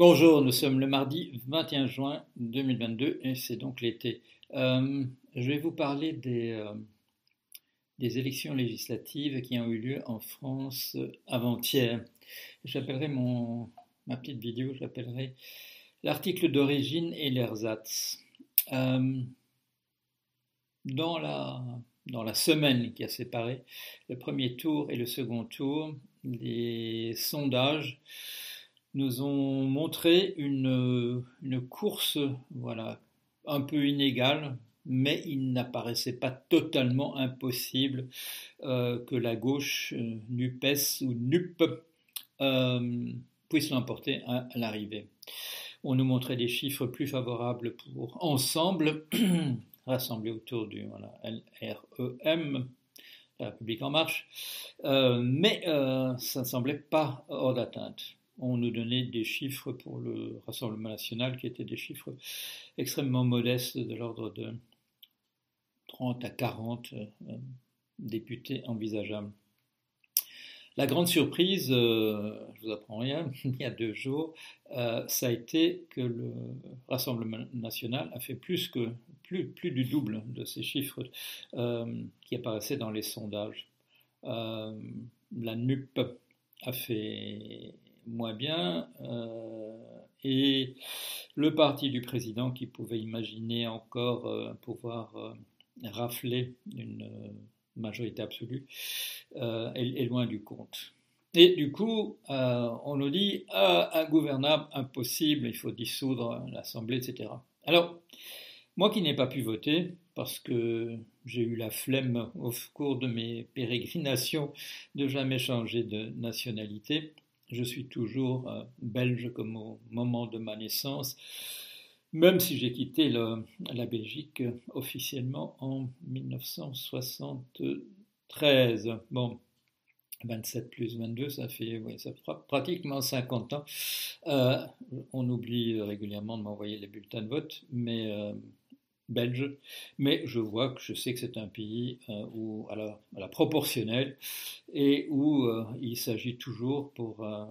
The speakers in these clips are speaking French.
Bonjour, nous sommes le mardi 21 juin 2022 et c'est donc l'été. Euh, je vais vous parler des, euh, des, élections législatives qui ont eu lieu en France avant-hier. J'appellerai mon ma petite vidéo, j'appellerai l'article d'origine et l'ersatz. Euh, dans, la, dans la semaine qui a séparé le premier tour et le second tour, les sondages nous ont montré une, course voilà, un peu inégale, mais il n'apparaissait pas totalement impossible euh, que la gauche, euh, NUPES ou NUP, euh, puisse l'emporter à, l'arrivée. On nous montrait des chiffres plus favorables pour Ensemble, rassemblés autour du LREM, la République en marche, mais ça ne semblait pas hors d'atteinte on nous donnait des chiffres pour le Rassemblement national qui étaient des chiffres extrêmement modestes de l'ordre de 30 à 40 euh, députés envisageables. La grande surprise, euh, je vous apprends rien, il y a deux jours, euh, ça a été que le Rassemblement national a fait plus que plus, plus du double de ces chiffres qui apparaissaient dans les sondages. la NUP a fait moins bien, euh, et le parti du président qui pouvait imaginer encore euh, pouvoir euh, rafler une majorité absolue est, loin du compte. Et du coup, on nous dit ah, ingouvernable, impossible, il faut dissoudre l'Assemblée, etc. Alors, moi qui n'ai pas pu voter, parce que j'ai eu la flemme au cours de mes pérégrinations de jamais changer de nationalité, je suis toujours euh, belge comme au moment de ma naissance, même si j'ai quitté la Belgique officiellement en 1973. Bon, 27 plus 22, ça fait, ça pratiquement 50 ans. Euh, on oublie régulièrement de m'envoyer les bulletins de vote, mais euh, belge, mais je vois que je sais que c'est un pays euh, où, à la, proportionnelle et où euh, il s'agit toujours pour euh,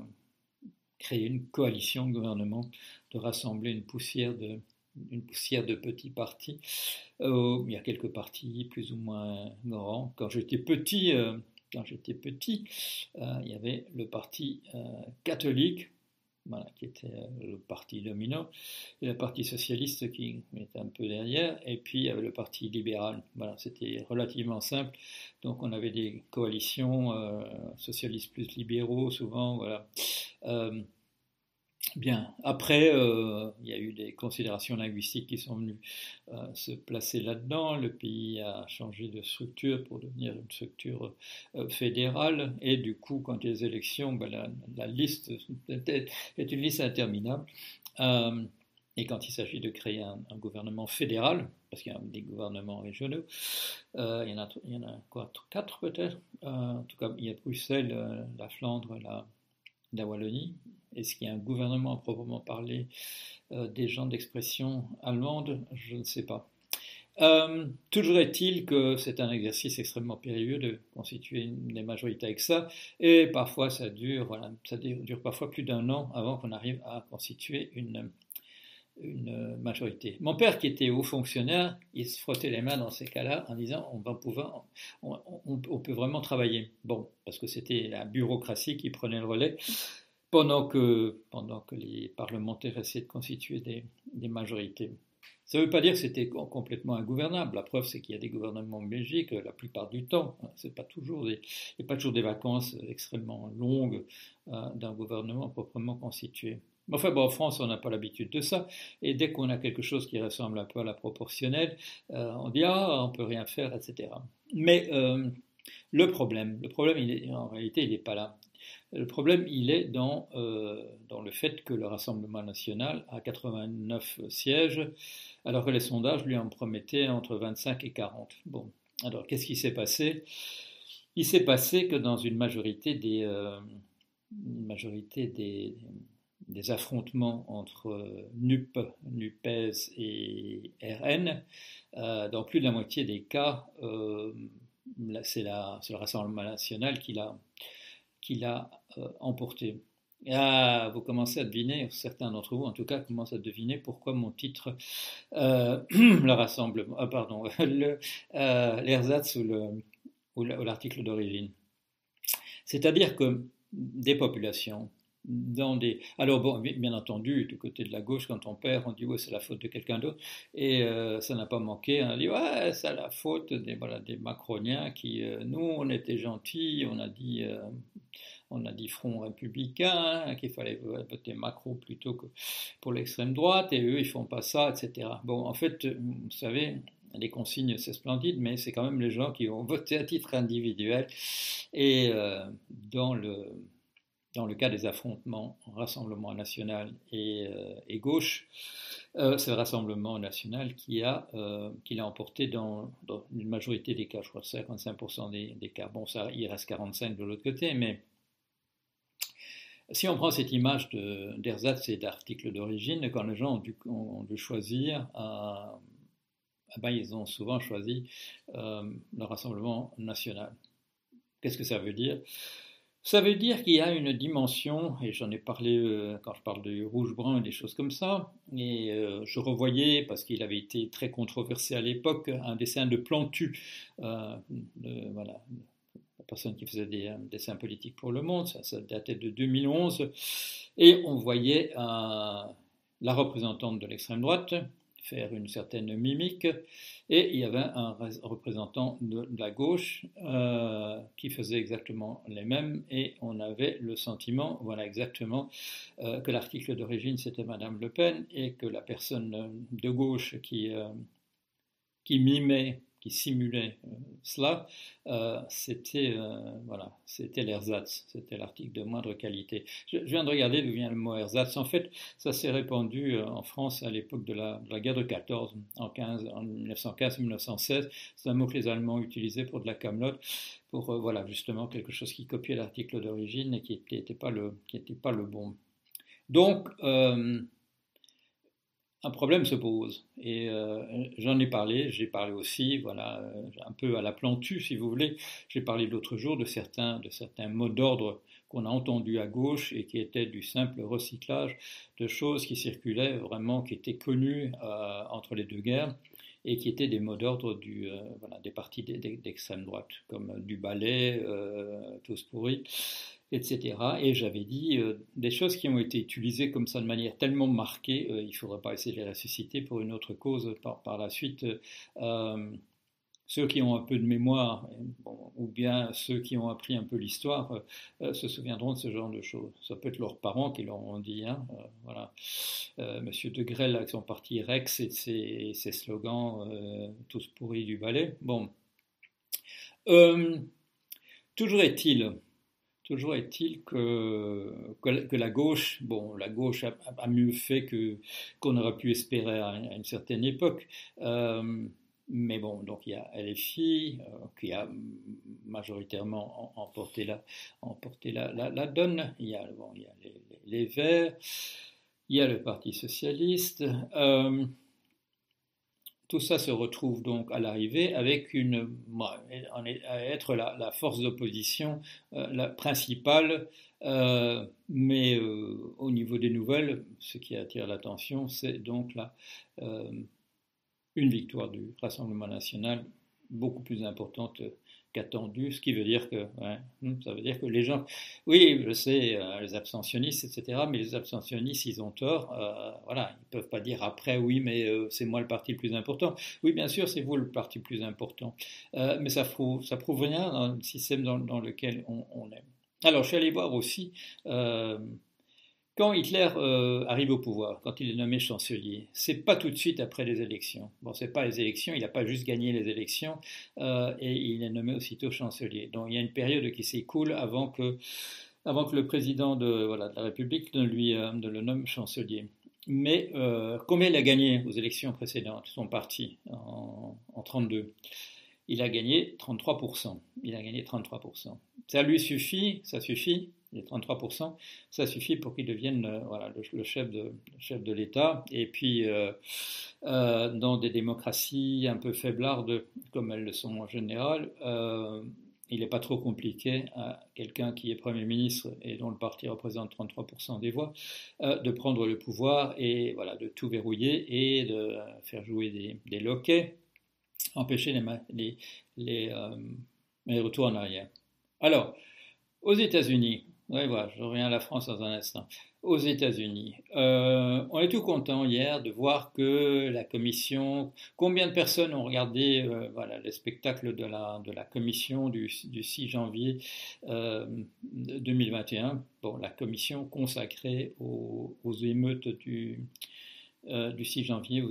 créer une coalition de gouvernement, de rassembler une poussière de, une poussière de petits partis. il y a quelques partis plus ou moins grands. Quand j'étais petit, quand j'étais petit, il y avait le parti catholique qui était euh, le parti dominant, et le parti socialiste qui était un peu derrière, et puis il y avait le parti libéral. Voilà, c'était relativement simple. Donc on avait des coalitions euh, socialistes plus libéraux souvent, voilà. Euh, Bien, après, euh, il y a eu des considérations linguistiques qui sont venues euh, se placer là-dedans. Le pays a changé de structure pour devenir une structure euh, fédérale. Et du coup, quand il y a des élections, ben, la, liste est une liste interminable. et quand il s'agit de créer un, gouvernement fédéral, parce qu'il y a des gouvernements régionaux, il, y en a, quatre peut-être? En tout cas, il y a Bruxelles, la Flandre, la, la Wallonie. Est-ce qu'il y a un gouvernement à proprement parler euh, des gens d'expression allemande? Je ne sais pas. Euh, toujours est-il que c'est un exercice extrêmement périlleux de constituer des majorités avec ça, et parfois ça dure, voilà, ça dure, parfois plus d'un an avant qu'on arrive à constituer une, une majorité. Mon père, qui était haut fonctionnaire, il se frottait les mains dans ces cas-là en disant on va pouvoir, on, peut vraiment travailler. Bon, parce que c'était la bureaucratie qui prenait le relais pendant que, pendant que les parlementaires essaient de constituer des, majorités. Ça ne veut pas dire que c'était complètement ingouvernable. La preuve, c'est qu'il y a des gouvernements en Belgique la plupart du temps. C'est pas toujours pas toujours des vacances extrêmement longues euh, d'un gouvernement proprement constitué. Enfin, bon, en France, on n'a pas l'habitude de ça. Et dès qu'on a quelque chose qui ressemble un peu à la proportionnelle, euh, on dit ah, on peut rien faire, etc. Mais euh, le problème, le problème, en réalité, il n'est pas là. Le problème, il est dans, euh, dans le fait que le Rassemblement national a 89 sièges, alors que les sondages lui en promettaient entre 25 et 40. Bon, alors qu'est-ce qui s'est passé? Il s'est passé que dans une majorité des, euh, majorité des, des affrontements entre NUP, NUPES et RN, euh, dans plus de la moitié des cas, c'est le Rassemblement national qui l'a euh, emporté. Ah, vous commencez à deviner, certains d'entre vous en tout cas commencent à deviner pourquoi mon titre, euh, le rassemblement, pardon, l'ersatz euh, ou l'article d'origine. C'est-à-dire que des populations, Alors bien entendu, du côté de la gauche, quand on perd, on dit ouais, c'est la faute de quelqu'un d'autre, et euh, ça n'a pas manqué. On dit ouais, c'est la faute des macroniens qui, euh, nous, on était gentils, on a dit, euh, on a dit Front républicain, hein, qu'il fallait voter Macron plutôt que pour l'extrême droite, et eux, ils font pas ça, etc. Bon, en fait, vous savez, les consignes, c'est splendide, mais c'est quand même les gens qui ont voté à titre individuel. Et dans le dans le cas des affrontements Rassemblement national et, euh, gauche, euh, c'est le Rassemblement national qui euh, l'a emporté dans, une majorité des cas, je crois 55% des, cas. Bon, ça, il reste 45 de l'autre côté, mais si on prend cette image d'ersatz et d'article d'origine, quand les gens ont dû, ont dû choisir, eh ben, ils ont souvent choisi le Rassemblement national. Qu'est-ce que ça veut dire? Ça veut dire qu'il y a une dimension, et j'en ai parlé euh, quand je parle de rouge-brun et des choses comme ça, et euh, je revoyais, parce qu'il avait été très controversé à l'époque, un dessin de Plantu, euh, la personne qui faisait des dessins politiques pour le monde, ça, ça datait de 2011, et on voyait la représentante de l'extrême droite, faire une certaine mimique. Et il y avait un représentant de, la gauche euh, qui faisait exactement les mêmes. Et on avait le sentiment, voilà exactement, euh, que l'article d'origine c'était Madame Le Pen et que la personne de gauche qui, euh, qui mimait qui simulait euh, cela, euh, c'était euh, voilà, c'était l'ersatz, c'était l'article de moindre qualité. Je, viens de regarder d'où vient le mot ersatz. En fait, ça s'est répandu en France à l'époque de la, guerre de 14, en, 15, en 1915-1916. C'est un mot que les Allemands utilisaient pour de la camelote, pour voilà justement quelque chose qui copiait l'article d'origine et qui n'était pas le qui pas le bon. Donc un problème se pose. Et euh, j'en ai parlé, j'ai parlé aussi, voilà, euh, un peu à la plantu, si vous voulez. J'ai parlé l'autre jour de certains, de certains mots d'ordre qu'on a entendus à gauche et qui étaient du simple recyclage de choses qui circulaient vraiment, qui étaient connues euh, entre les deux guerres et qui étaient des mots d'ordre du, voilà, des partis d'extrême droite, comme du ballet, tous pourris etc. Et j'avais dit euh, des choses qui ont été utilisées comme ça de manière tellement marquée, euh, il ne faudrait pas essayer de les ressusciter pour une autre cause par, par la suite. Euh, ceux qui ont un peu de mémoire, ou bien ceux qui ont appris un peu l'histoire, se souviendront de ce genre de choses. Ça peut être leurs parents qui leur ont dit. Hein, voilà. Monsieur de Grelle avec son parti Rex et ses, ses slogans tous pourris du ballet. Bon. toujours est-il Toujours est-il que, que, la gauche, bon, la gauche a, mieux fait que qu'on aurait pu espérer à, une certaine époque. Mais bon, donc il y a LFI euh, qui a majoritairement emporté la, emporté la, la, donne. Il y a, bon, il y a les, Verts, il y a le Parti socialiste. Euh, tout ça se retrouve donc à l'arrivée avec une, à être la, force d'opposition euh, principale, mais au niveau des nouvelles, ce qui attire l'attention, c'est donc la, une victoire du Rassemblement national beaucoup plus importante qu'attendu, ce qui veut dire que, hmm, ça veut dire que les gens, oui, je sais, euh, les abstentionnistes, etc., mais les abstentionnistes, ils ont tort, euh, voilà, ils peuvent pas dire après, oui, mais euh, c'est moi le parti le plus important. Oui, bien sûr, c'est vous le parti le plus important, mais ça prouve, ça prouve rien dans le système dans, lequel on, on, est. Alors, je suis allé voir aussi quand Hitler euh, arrive au pouvoir, quand il est nommé chancelier, c'est pas tout de suite après les élections. Bon, c'est pas les élections, il n'a pas juste gagné les élections euh, et il est nommé aussitôt chancelier. Donc il y a une période qui s'écoule avant que, avant que le président de, voilà, de la République ne, lui, euh, le nomme chancelier. Mais combien il a gagné aux élections précédentes, son parti, en, en 32 Il a gagné 33%. Il a gagné 33%. Ça lui suffit, ça suffit les 33%, ça suffit pour qu'il devienne euh, le, chef de, l'État. Et puis, euh, euh, dans des démocraties un peu faiblardes, comme elles le sont en général, il n'est pas trop compliqué à quelqu'un qui est Premier ministre et dont le parti représente 33% des voix de prendre le pouvoir et voilà, de tout verrouiller et de faire jouer des, loquets, empêcher les retours en arrière. Alors, aux États-Unis, oui, voilà, je reviens à la France dans un instant. Aux États-Unis, euh, on est tout content hier de voir que la commission, combien de personnes ont regardé euh, voilà, le spectacle de la, de la commission du, du 6 janvier 2021, euh, bon, la commission consacrée aux, émeutes du, du 6 janvier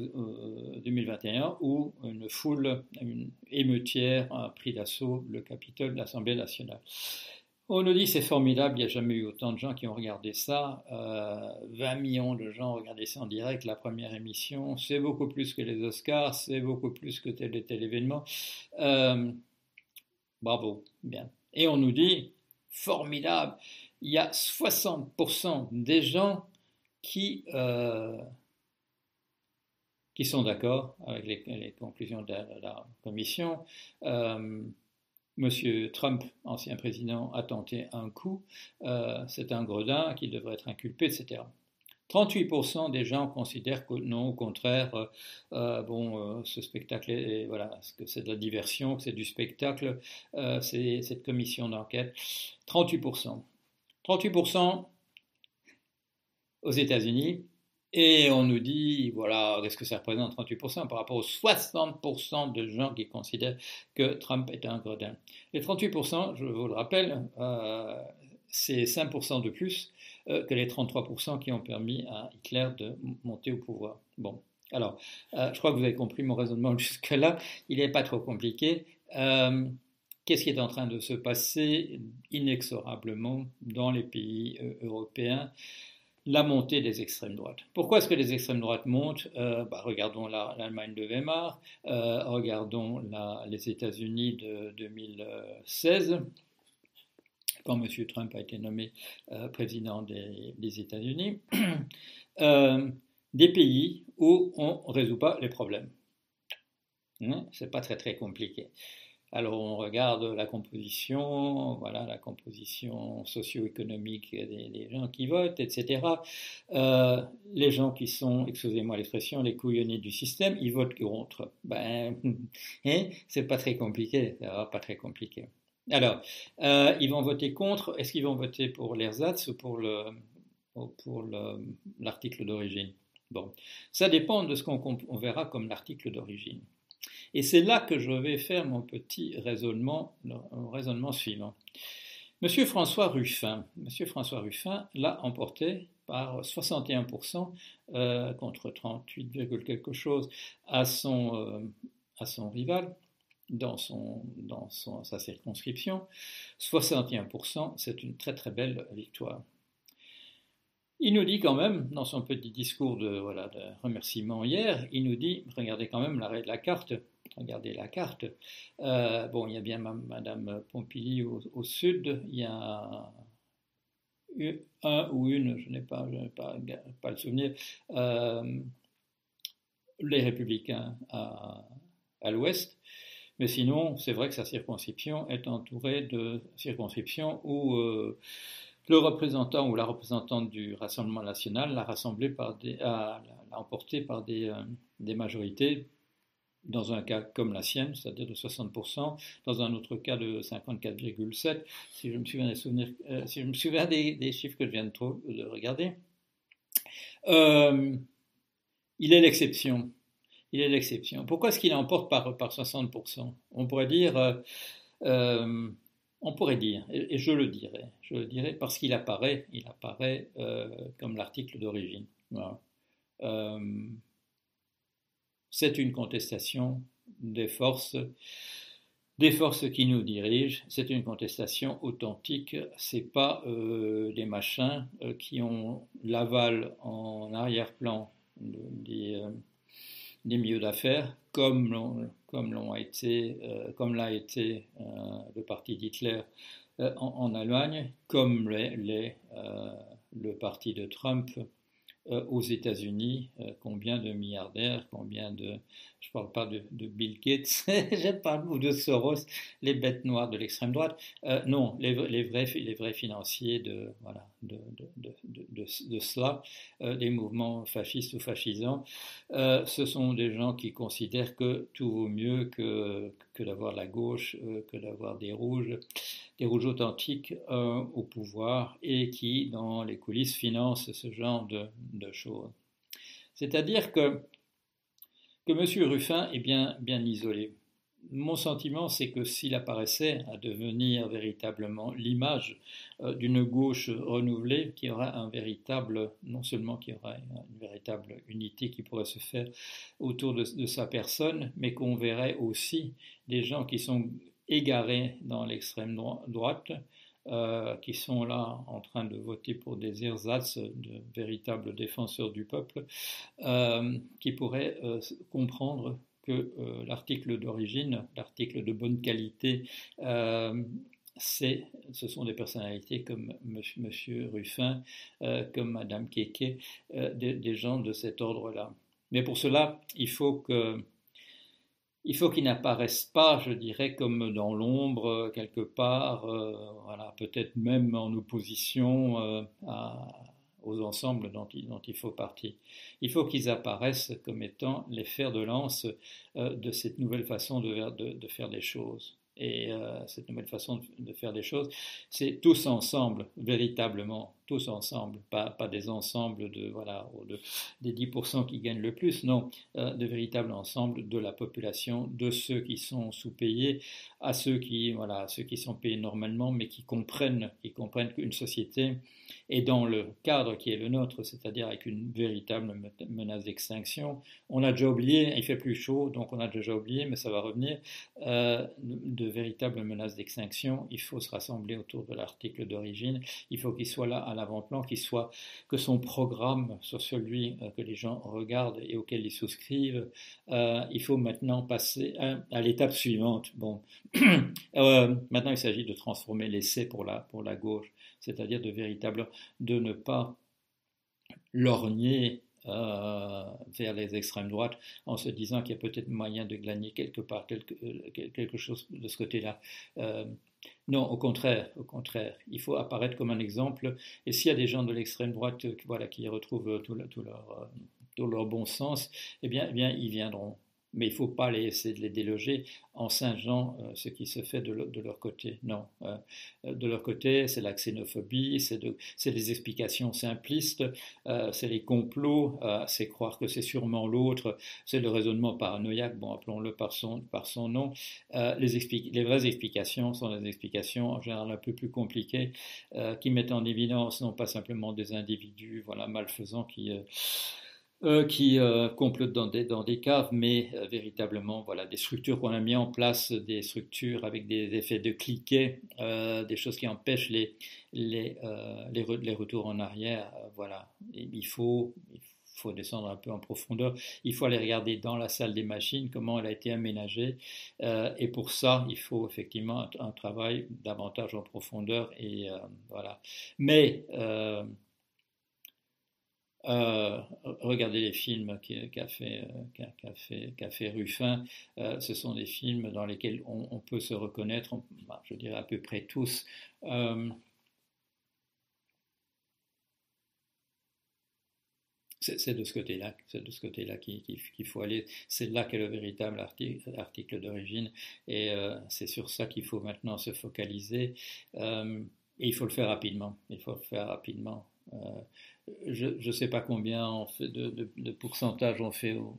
2021, où une foule une émeutière a pris d'assaut le Capitole de l'Assemblée nationale. On nous dit c'est formidable, il n'y a jamais eu autant de gens qui ont regardé ça. 20 euh, millions de gens ont regardé ça en direct, la première émission. C'est beaucoup plus que les Oscars, c'est beaucoup plus que tel et tel événement. Euh, bravo, bien. Et on nous dit formidable, il y a 60% des gens qui, euh, qui sont d'accord avec les, conclusions de la, commission. Monsieur Trump, ancien président, a tenté un coup, euh, c'est un gredin qui devrait être inculpé, etc. 38% des gens considèrent que non, au contraire, euh, euh, bon, ce spectacle, est, voilà, que c'est de la diversion, que c'est du spectacle, c'est cette commission d'enquête. 38%. 38% aux États-Unis, et on nous dit, voilà, qu'est-ce que ça représente 38% par rapport aux 60% de gens qui considèrent que Trump est un gredin. Les 38%, je vous le rappelle, euh, c'est 5% de plus euh, que les 33% qui ont permis à Hitler de monter au pouvoir. Bon, alors, euh, je crois que vous avez compris mon raisonnement jusque-là. Il n'est pas trop compliqué. Qu'est-ce qui est en train de se passer inexorablement dans les pays européens? La montée des extrêmes droites. Pourquoi est-ce que les extrêmes droites montent? Euh, bah, Regardons l'Allemagne de Weimar, euh, regardons les États-Unis de 2016, quand M. Trump a été nommé euh, président des, États-Unis, des pays où on ne résout pas les problèmes. Hein, Ce n'est pas très compliqué. Alors on regarde la composition, voilà la composition socio-économique des, gens qui votent, etc. Euh, les gens qui sont, excusez-moi l'expression, les couillonnés du système, ils votent contre. Ben, hein, c'est pas très compliqué, pas très compliqué. Alors, euh, ils vont voter contre. Est-ce qu'ils vont voter pour l'ersatz ou pour le pour l'article d'origine? Bon, ça dépend de ce qu'on verra comme l'article d'origine. Et c'est là que je vais faire mon petit raisonnement, raisonnement suivant. Monsieur François Ruffin, Monsieur François Ruffin l'a emporté par 61% euh, contre 38, quelque chose à son, euh, à son rival dans, son, dans son, sa circonscription. 61%, c'est une très très belle victoire. Il nous dit quand même, dans son petit discours de, voilà, de remerciement hier, il nous dit, regardez quand même l'arrêt de la carte, regardez la carte. Euh, bon, il y a bien Madame Pompili au, sud, il y a un ou une, je n'ai pas, pas, le souvenir, euh, les républicains à, l'ouest. Mais sinon, c'est vrai que sa circonscription est entourée de circonscriptions où euh, le représentant ou la représentante du Rassemblement national l'a rassemblé par des, emporté par des, des majorités dans un cas comme la sienne, c'est-à-dire de 60%, dans un autre cas de 54,7%, si je me souviens euh, des, chiffres que je viens de, de regarder. Euh, il est l'exception. Il est l'exception. Pourquoi est-ce qu'il emporte par, par 60% On pourrait dire, euh, on pourrait dire, et, je le dirais, je le parce qu'il apparaît, il apparaît comme l'article d'origine. Voilà c'est une contestation des forces, des forces qui nous dirigent. C'est une contestation authentique. C'est pas euh, des machins euh, qui ont l'aval en arrière-plan des, euh, des milieux d'affaires, comme comme l'a été le parti d'Hitler en, Allemagne, comme les, le parti de Trump aux États-Unis, combien de milliardaires, combien de, je ne parle pas de, Bill Gates, je parle ou de Soros, les bêtes noires de l'extrême droite, non, les, les, vrais, les vrais financiers de, voilà, de, de, de cela, des mouvements fascistes ou fascisants, ce sont des gens qui considèrent que tout vaut mieux que, que d'avoir la gauche, que d'avoir des rouges des rouges authentiques euh, au pouvoir et qui, dans les coulisses, financent ce genre de, choses. C'est-à-dire que, que M. Ruffin est bien, bien isolé. Mon sentiment, c'est que s'il apparaissait à devenir véritablement l'image euh, d'une gauche renouvelée, qui aura un véritable, non seulement qui aura une véritable unité qui pourrait se faire autour de sa personne, mais qu'on verrait aussi des gens qui sont égarés dans l'extrême droite, euh, qui sont là en train de voter pour des ersatz, de véritables défenseurs du peuple, euh, qui pourraient comprendre que l'article d'origine, l'article de bonne qualité, c'est, ce sont des personnalités comme M. Ruffin, comme Mme Keke, des, gens de cet ordre-là. Mais pour cela, il faut que il qu'ils n'apparaissent pas, je dirais, comme dans l'ombre, euh, quelque part, euh, voilà, peut-être même en opposition euh, aux ensembles dont il, faut partir. Il faut qu'ils apparaissent comme étant les fers de lance de cette nouvelle façon de, de faire des choses. Et cette nouvelle façon de faire des choses, c'est tous ensemble, véritablement, tous ensemble, pas, des ensembles de, voilà, de, des 10% qui gagnent le plus, non, euh, de véritables ensembles de la population, de ceux qui sont sous-payés, à ceux qui, voilà, ceux qui sont payés normalement, mais qui comprennent, qui comprennent qu'une société est dans le cadre qui est le nôtre, c'est-à-dire avec une véritable menace d'extinction. On a déjà oublié, il fait plus chaud, donc on a déjà oublié, mais ça va revenir, euh, de, de véritables menaces d'extinction. Il faut se rassembler autour de l'article d'origine, il faut qu'il soit là à l'avant-plan, soit, que son programme soit celui euh, que les gens regardent et auquel ils souscrivent. Euh, il faut maintenant passer à, l'étape suivante. Bon, euh, maintenant il s'agit de transformer l'essai pour la, pour la gauche, c'est-à-dire de véritable, de ne pas lorgner vers les extrêmes droites en se disant qu'il y a peut-être moyen de gagner quelque part quelque, quelque chose de ce côté-là. Non, au contraire, au contraire. Il faut apparaître comme un exemple. Et s'il y a des gens de l'extrême droite voilà, qui retrouvent tout, tout, leur, euh, tout leur bon sens, eh bien, eh bien ils viendront mais il ne faut pas les, essayer de les déloger en singeant euh, ce qui se fait de, leur côté. Non. Euh, de leur côté, c'est la xénophobie, c'est des explications simplistes, euh, c'est les complots, c'est croire que c'est sûrement l'autre, c'est le raisonnement paranoïaque, bon, appelons-le par son, par son nom. les, les vraies explications sont des explications en général un peu plus compliquées, qui mettent en évidence non pas simplement des individus voilà, malfaisants qui euh, qui euh, complotent dans des, dans des caves, mais euh, véritablement voilà, des structures qu'on a mis en place, des structures avec des effets de cliquet, des choses qui empêchent les, les, les, les retours en arrière. voilà. il, faut, il faut descendre un peu en profondeur. Il faut aller regarder dans la salle des machines comment elle a été aménagée. et pour ça, il faut effectivement un, un travail davantage en profondeur. Et voilà. Mais euh, regardez les films qu'a fait, euh, fait, fait, Ruffin. Euh, ce sont des films dans lesquels on, peut se reconnaître, bah, je dirais à peu près tous. c'est de ce côté-là, c'est de ce côté-là qu'il faut aller. C'est là qu'est le véritable article, d'origine, et c'est sur ça qu'il faut maintenant se focaliser. et il faut le faire rapidement. Il faut le faire rapidement je ne sais pas combien de, de, pourcentage on fait au,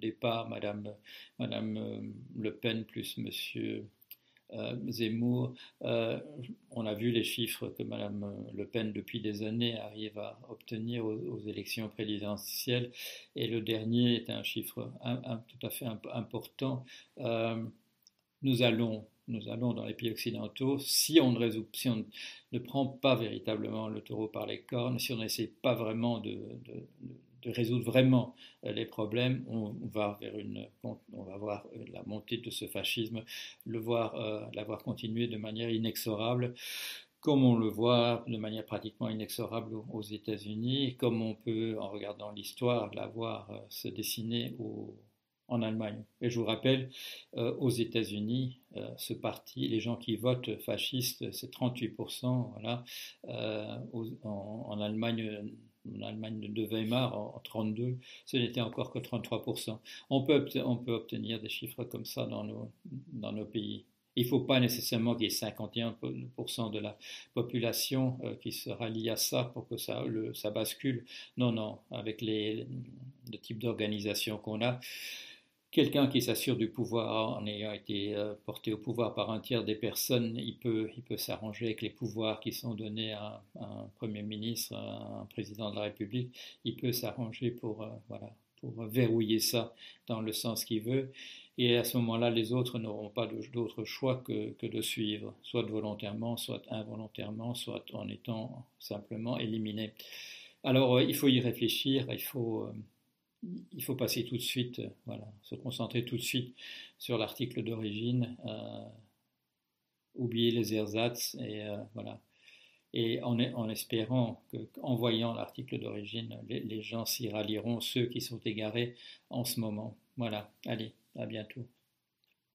départ, Madame, Madame euh, Le Pen plus Monsieur euh, Zemmour. Euh, on a vu les chiffres que Madame Le Pen, depuis des années, arrive à obtenir aux, élections présidentielles, et le dernier est un chiffre tout à fait important. nous allons nous allons dans les pays occidentaux, si on ne résout, si on ne prend pas véritablement le taureau par les cornes, si on n'essaie pas vraiment de, résoudre vraiment euh, les problèmes, on, va vers une, on va voir euh, la montée de ce fascisme, le voir, euh, la voir continuer de manière inexorable. comme on le voit de manière pratiquement inexorable aux États-Unis, comme on peut, en regardant l'histoire, la voir se dessiner en Allemagne. Et je vous rappelle, euh, aux États-Unis, euh, ce parti, les gens qui votent fascistes, c'est 38%. Voilà. en, Allemagne, en Allemagne de Weimar, en, 32, ce n'était encore que 33%. On peut, obtenir des chiffres comme ça dans nos, pays. Il ne faut pas nécessairement qu'il y ait 51% de la population euh, qui se rallie à ça pour que ça bascule. Non, non, avec les, le type d'organisation qu'on a, quelqu'un qui s'assure du pouvoir en ayant été euh, porté au pouvoir par un tiers des personnes, il peut, il peut s'arranger avec les pouvoirs qui sont donnés à, un Premier ministre, à un président de la République. Il peut s'arranger pour, euh, voilà, pour verrouiller ça dans le sens qu'il veut. Et à ce moment-là, les autres n'auront pas d'autre choix que, que, de suivre, soit volontairement, soit involontairement, soit en étant simplement éliminés. Alors, euh, il faut y réfléchir, il faut, il faut passer tout de suite, euh, se concentrer tout de suite sur l'article d'origine, oublier les ersatz et. Et en, espérant qu'en voyant l'article d'origine, les gens s'y rallieront, ceux qui sont égarés en ce moment. Voilà, allez. À bientôt.